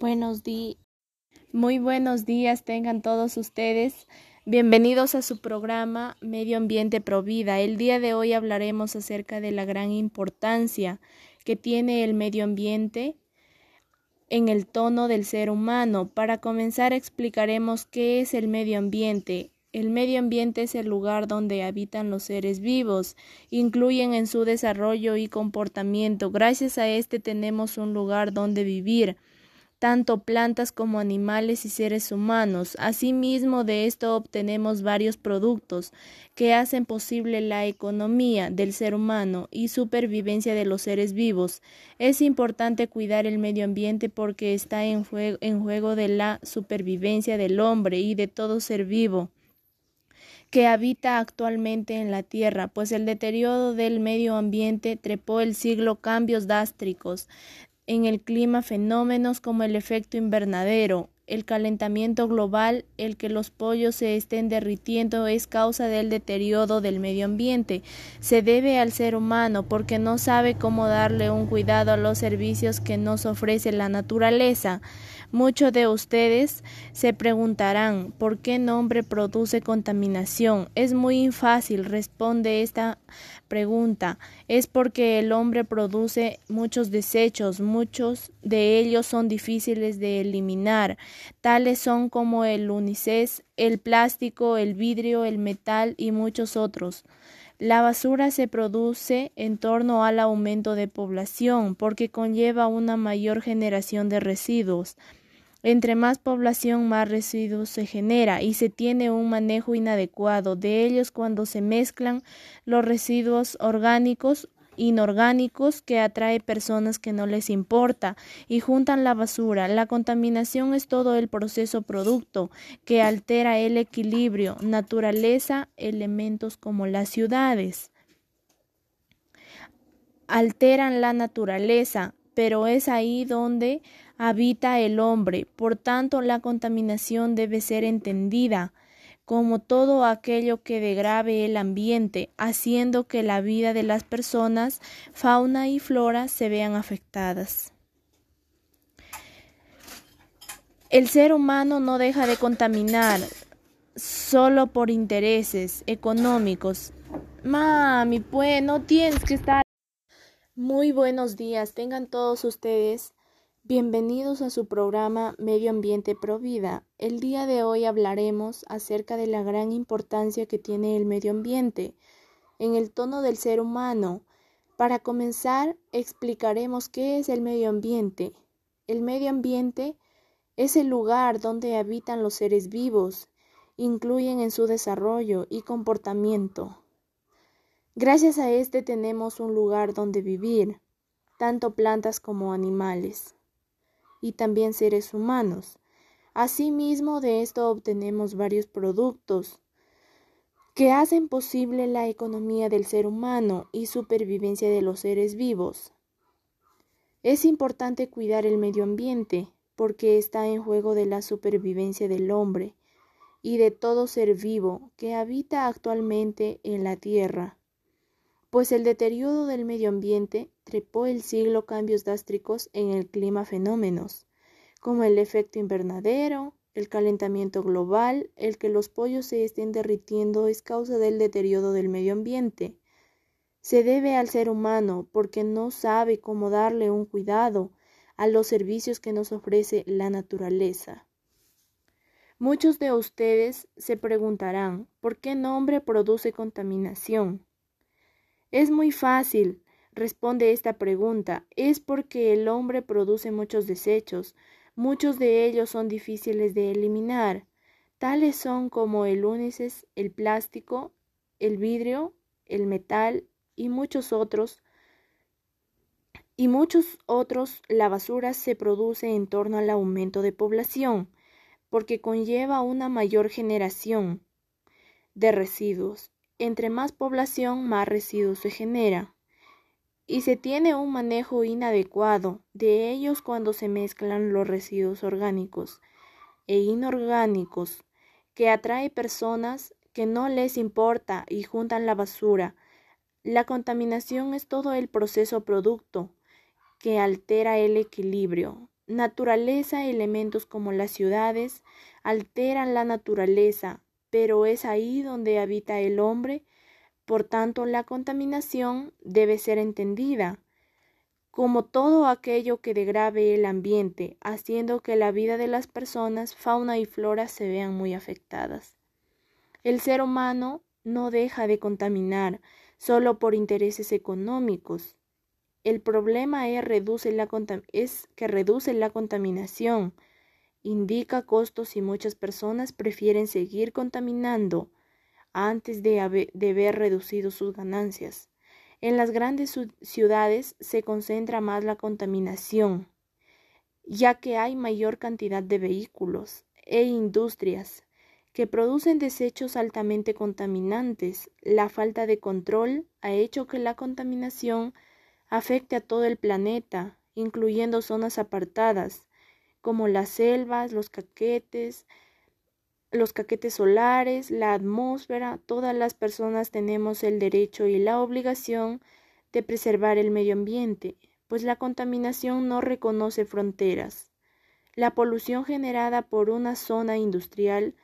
Buenos días. Muy buenos días tengan todos ustedes. Bienvenidos a su programa Medio Ambiente Provida. El día de hoy hablaremos acerca de la gran importancia que tiene el medio ambiente en el tono del ser humano. Para comenzar explicaremos qué es el medio ambiente. El medio ambiente es el lugar donde habitan los seres vivos, incluyen en su desarrollo y comportamiento. Gracias a este tenemos un lugar donde vivir tanto plantas como animales y seres humanos. Asimismo, de esto obtenemos varios productos que hacen posible la economía del ser humano y supervivencia de los seres vivos. Es importante cuidar el medio ambiente porque está en juego, de la supervivencia del hombre y de todo ser vivo que habita actualmente en la Tierra, pues el deterioro del medio ambiente trepó el siglo cambios dástricos en el clima fenómenos como el efecto invernadero, el calentamiento global, el que los pollos se estén derritiendo es causa del deterioro del medio ambiente. Se debe al ser humano porque no sabe cómo darle un cuidado a los servicios que nos ofrece la naturaleza. Muchos de ustedes se preguntarán por qué nombre produce contaminación. Es muy fácil, responde esta pregunta. Es porque el hombre produce muchos desechos, muchos de ellos son difíciles de eliminar. Tales son como el unicés, el plástico, el vidrio, el metal y muchos otros. La basura se produce en torno al aumento de población porque conlleva una mayor generación de residuos. Entre más población, más residuos se genera y se tiene un manejo inadecuado de ellos cuando se mezclan los residuos orgánicos inorgánicos que atrae personas que no les importa y juntan la basura. La contaminación es todo el proceso producto que altera el equilibrio, naturaleza, elementos como las ciudades. Alteran la naturaleza, pero es ahí donde habita el hombre. Por tanto, la contaminación debe ser entendida como todo aquello que degrave el ambiente, haciendo que la vida de las personas, fauna y flora se vean afectadas. El ser humano no deja de contaminar solo por intereses económicos. Mami, pues no tienes que estar. Muy buenos días, tengan todos ustedes Bienvenidos a su programa Medio Ambiente Pro Vida. El día de hoy hablaremos acerca de la gran importancia que tiene el medio ambiente en el tono del ser humano. Para comenzar, explicaremos qué es el medio ambiente. El medio ambiente es el lugar donde habitan los seres vivos, incluyen en su desarrollo y comportamiento. Gracias a este tenemos un lugar donde vivir, tanto plantas como animales y también seres humanos. Asimismo, de esto obtenemos varios productos que hacen posible la economía del ser humano y supervivencia de los seres vivos. Es importante cuidar el medio ambiente porque está en juego de la supervivencia del hombre y de todo ser vivo que habita actualmente en la Tierra pues el deterioro del medio ambiente trepó el siglo cambios drástricos en el clima fenómenos, como el efecto invernadero, el calentamiento global, el que los pollos se estén derritiendo es causa del deterioro del medio ambiente. Se debe al ser humano porque no sabe cómo darle un cuidado a los servicios que nos ofrece la naturaleza. Muchos de ustedes se preguntarán por qué nombre produce contaminación. Es muy fácil, responde esta pregunta. Es porque el hombre produce muchos desechos, muchos de ellos son difíciles de eliminar. Tales son como el únices, el plástico, el vidrio, el metal y muchos otros. Y muchos otros, la basura se produce en torno al aumento de población, porque conlleva una mayor generación de residuos. Entre más población, más residuos se genera. Y se tiene un manejo inadecuado de ellos cuando se mezclan los residuos orgánicos e inorgánicos, que atrae personas que no les importa y juntan la basura. La contaminación es todo el proceso producto que altera el equilibrio, naturaleza, elementos como las ciudades, alteran la naturaleza, pero es ahí donde habita el hombre, por tanto la contaminación debe ser entendida como todo aquello que degrave el ambiente, haciendo que la vida de las personas, fauna y flora se vean muy afectadas. El ser humano no deja de contaminar solo por intereses económicos. El problema es, es que reduce la contaminación, indica costos y muchas personas prefieren seguir contaminando antes de, ver reducido sus ganancias. En las grandes ciudades se concentra más la contaminación, ya que hay mayor cantidad de vehículos e industrias que producen desechos altamente contaminantes. La falta de control ha hecho que la contaminación afecte a todo el planeta, incluyendo zonas apartadas, como las selvas, los caquetes, los caquetes solares, la atmósfera, todas las personas tenemos el derecho y la obligación de preservar el medio ambiente, pues la contaminación no reconoce fronteras. La polución generada por una zona industrial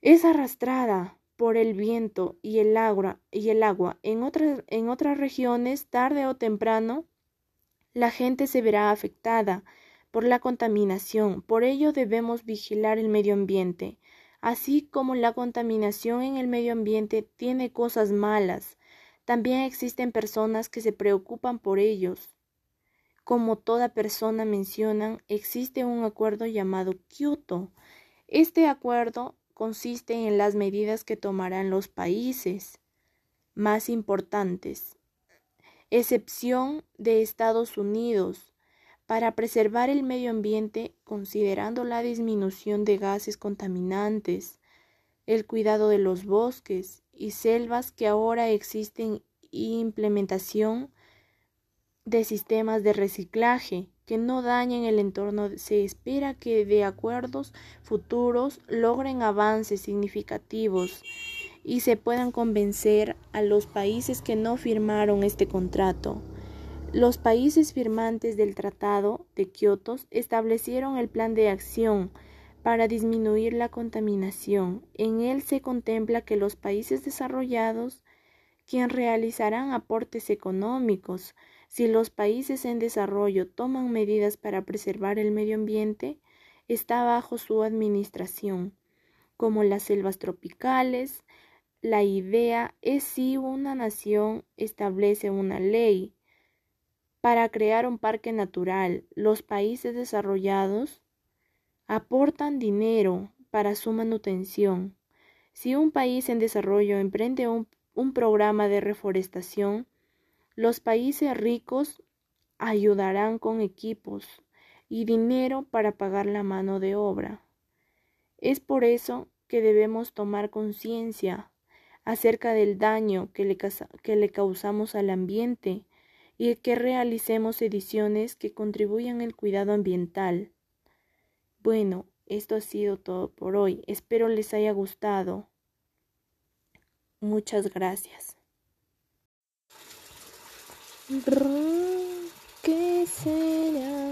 es arrastrada por el viento y el agua, y el agua. En, otras, en otras regiones, tarde o temprano, la gente se verá afectada por la contaminación. Por ello debemos vigilar el medio ambiente. Así como la contaminación en el medio ambiente tiene cosas malas, también existen personas que se preocupan por ellos. Como toda persona mencionan, existe un acuerdo llamado Kyoto. Este acuerdo consiste en las medidas que tomarán los países más importantes, excepción de Estados Unidos, para preservar el medio ambiente considerando la disminución de gases contaminantes, el cuidado de los bosques y selvas que ahora existen y implementación de sistemas de reciclaje que no dañen el entorno. Se espera que de acuerdos futuros logren avances significativos y se puedan convencer a los países que no firmaron este contrato los países firmantes del Tratado de Kioto establecieron el plan de acción para disminuir la contaminación. En él se contempla que los países desarrollados quien realizarán aportes económicos. Si los países en desarrollo toman medidas para preservar el medio ambiente, está bajo su administración, como las selvas tropicales. La idea es si una nación establece una ley para crear un parque natural. Los países desarrollados aportan dinero para su manutención. Si un país en desarrollo emprende un, programa de reforestación, los países ricos ayudarán con equipos y dinero para pagar la mano de obra. Es por eso que debemos tomar conciencia acerca del daño que le, causamos al ambiente y que realicemos ediciones que contribuyan al cuidado ambiental. Bueno, esto ha sido todo por hoy. Espero les haya gustado. Muchas gracias. ¿Qué será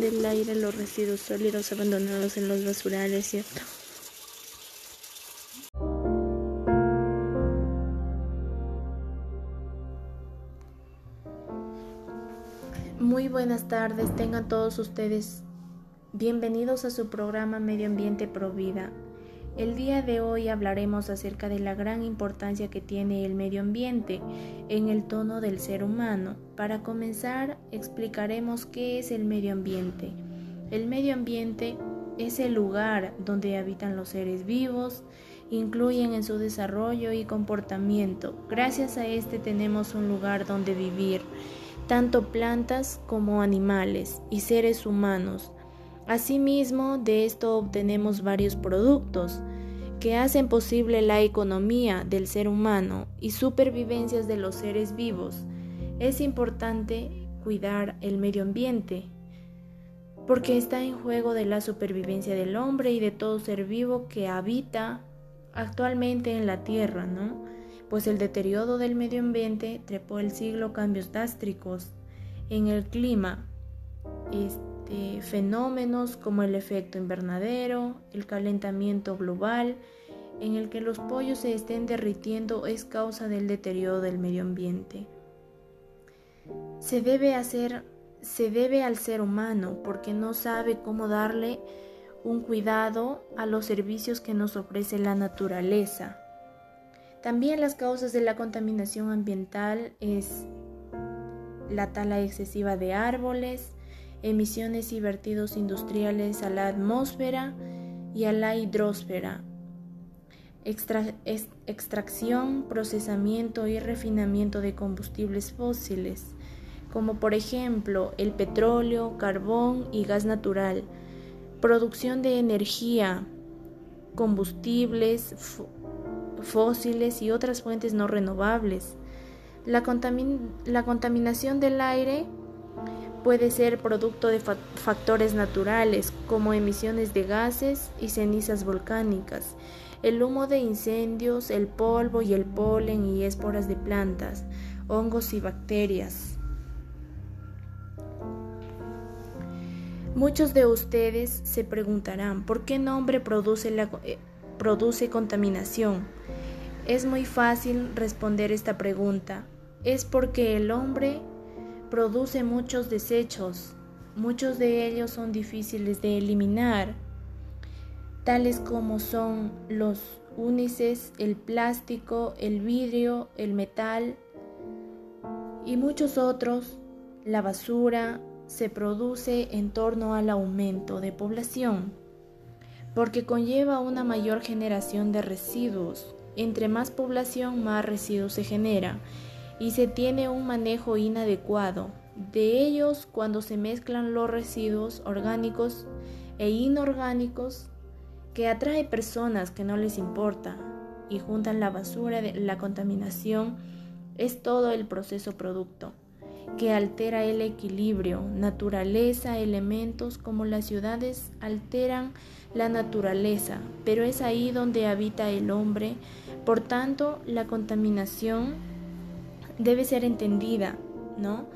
del aire, los residuos sólidos abandonados en los basurales, ¿cierto? Muy buenas tardes, tengan todos ustedes bienvenidos a su programa Medio Ambiente Pro Vida. El día de hoy hablaremos acerca de la gran importancia que tiene el medio ambiente en el tono del ser humano. Para comenzar, explicaremos qué es el medio ambiente. El medio ambiente es el lugar donde habitan los seres vivos, incluyen en su desarrollo y comportamiento. Gracias a este tenemos un lugar donde vivir, tanto plantas como animales y seres humanos. Asimismo, de esto obtenemos varios productos que hacen posible la economía del ser humano y supervivencias de los seres vivos. Es importante cuidar el medio ambiente, porque está en juego de la supervivencia del hombre y de todo ser vivo que habita actualmente en la Tierra, ¿no? Pues el deterioro del medio ambiente trepó el siglo cambios drásticos en el clima, este, fenómenos como el efecto invernadero, el calentamiento global, en el que los pollos se estén derritiendo es causa del deterioro del medio ambiente. Se debe hacer se debe al ser humano porque no sabe cómo darle un cuidado a los servicios que nos ofrece la naturaleza. También las causas de la contaminación ambiental es la tala excesiva de árboles, emisiones y vertidos industriales a la atmósfera y a la hidrosfera, extracción, procesamiento y refinamiento de combustibles fósiles, como por ejemplo el petróleo, carbón y gas natural, producción de energía, combustibles fósiles y otras fuentes no renovables. La, la contaminación del aire puede ser producto de factores naturales como emisiones de gases y cenizas volcánicas, el humo de incendios, el polvo y el polen y esporas de plantas, hongos y bacterias. Muchos de ustedes se preguntarán, ¿por qué nombre produce, la, eh, produce contaminación? Es muy fácil responder esta pregunta. Es porque el hombre produce muchos desechos. Muchos de ellos son difíciles de eliminar, tales como son los únices, el plástico, el vidrio, el metal y muchos otros, la basura, se produce en torno al aumento de población, porque conlleva una mayor generación de residuos. Entre más población, más residuos se genera y se tiene un manejo inadecuado de ellos cuando se mezclan los residuos orgánicos e inorgánicos que atrae personas que no les importa y juntan la basura la contaminación es todo el proceso producto que altera el equilibrio, naturaleza, elementos como las ciudades alteran la naturaleza, pero es ahí donde habita el hombre. Por tanto, la contaminación debe ser entendida, ¿no?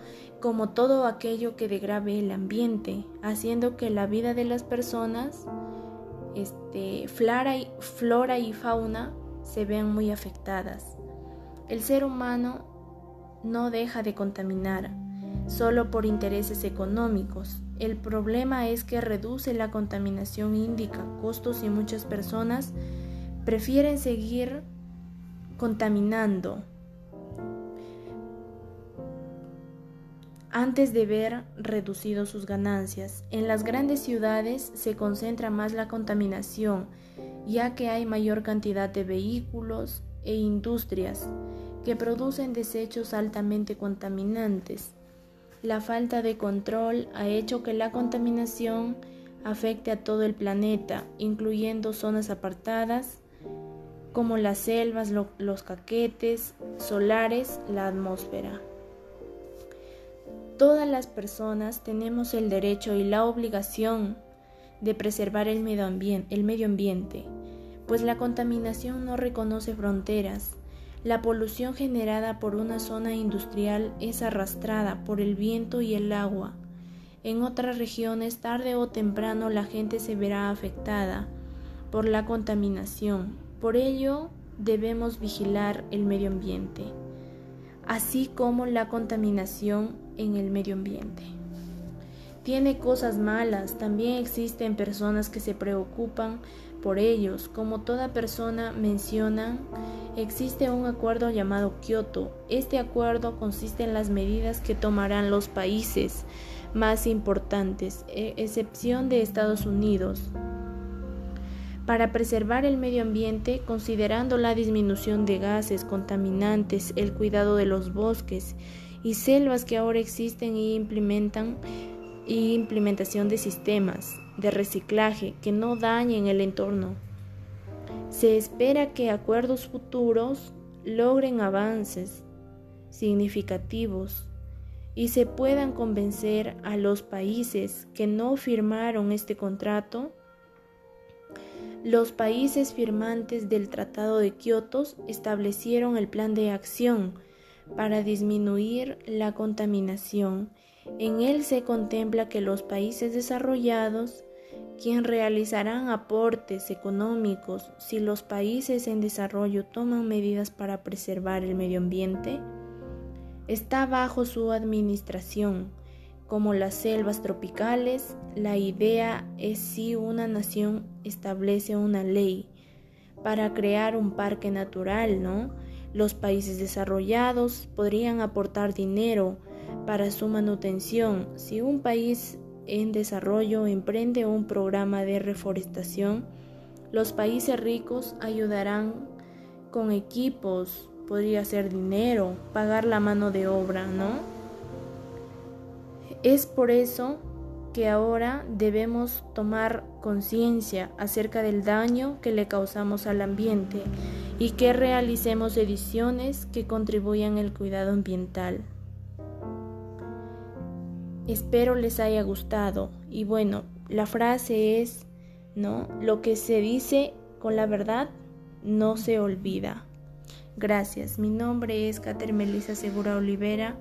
Como todo aquello que degrave el ambiente, haciendo que la vida de las personas, este, flora y, fauna, se vean muy afectadas. El ser humano no deja de contaminar solo por intereses económicos. El problema es que reduce la contaminación indica costos y muchas personas prefieren seguir contaminando antes de ver reducido sus ganancias. En las grandes ciudades se concentra más la contaminación, ya que hay mayor cantidad de vehículos e industrias que producen desechos altamente contaminantes. La falta de control ha hecho que la contaminación afecte a todo el planeta, incluyendo zonas apartadas como las selvas, los caquetes solares, la atmósfera. Todas las personas tenemos el derecho y la obligación de preservar el medio ambiente, pues la contaminación no reconoce fronteras la polución generada por una zona industrial es arrastrada por el viento y el agua. En otras regiones, tarde o temprano, la gente se verá afectada por la contaminación. Por ello, debemos vigilar el medio ambiente, así como la contaminación en el medio ambiente. Tiene cosas malas, también existen personas que se preocupan por ellos. Como toda persona menciona, existe un acuerdo llamado Kioto. Este acuerdo consiste en las medidas que tomarán los países más importantes, e excepción de Estados Unidos, para preservar el medio ambiente, considerando la disminución de gases contaminantes, el cuidado de los bosques y selvas que ahora existen y implementan y implementación de sistemas de reciclaje que no dañen el entorno. Se espera que acuerdos futuros logren avances significativos y se puedan convencer a los países que no firmaron este contrato. Los países firmantes del Tratado de Kioto establecieron el plan de acción para disminuir la contaminación. En él se contempla que los países desarrollados, quien realizarán aportes económicos si los países en desarrollo toman medidas para preservar el medio ambiente, está bajo su administración. Como las selvas tropicales, la idea es si una nación establece una ley para crear un parque natural, ¿no? Los países desarrollados podrían aportar dinero para su manutención. Si un país en desarrollo emprende un programa de reforestación, los países ricos ayudarán con equipos, podría ser dinero, pagar la mano de obra, ¿no? Es por eso que ahora debemos tomar conciencia acerca del daño que le causamos al ambiente y que realicemos ediciones que contribuyan al cuidado ambiental. Espero les haya gustado y bueno, la frase es, ¿no? Lo que se dice con la verdad no se olvida. Gracias. Mi nombre es Cater Melissa Segura Olivera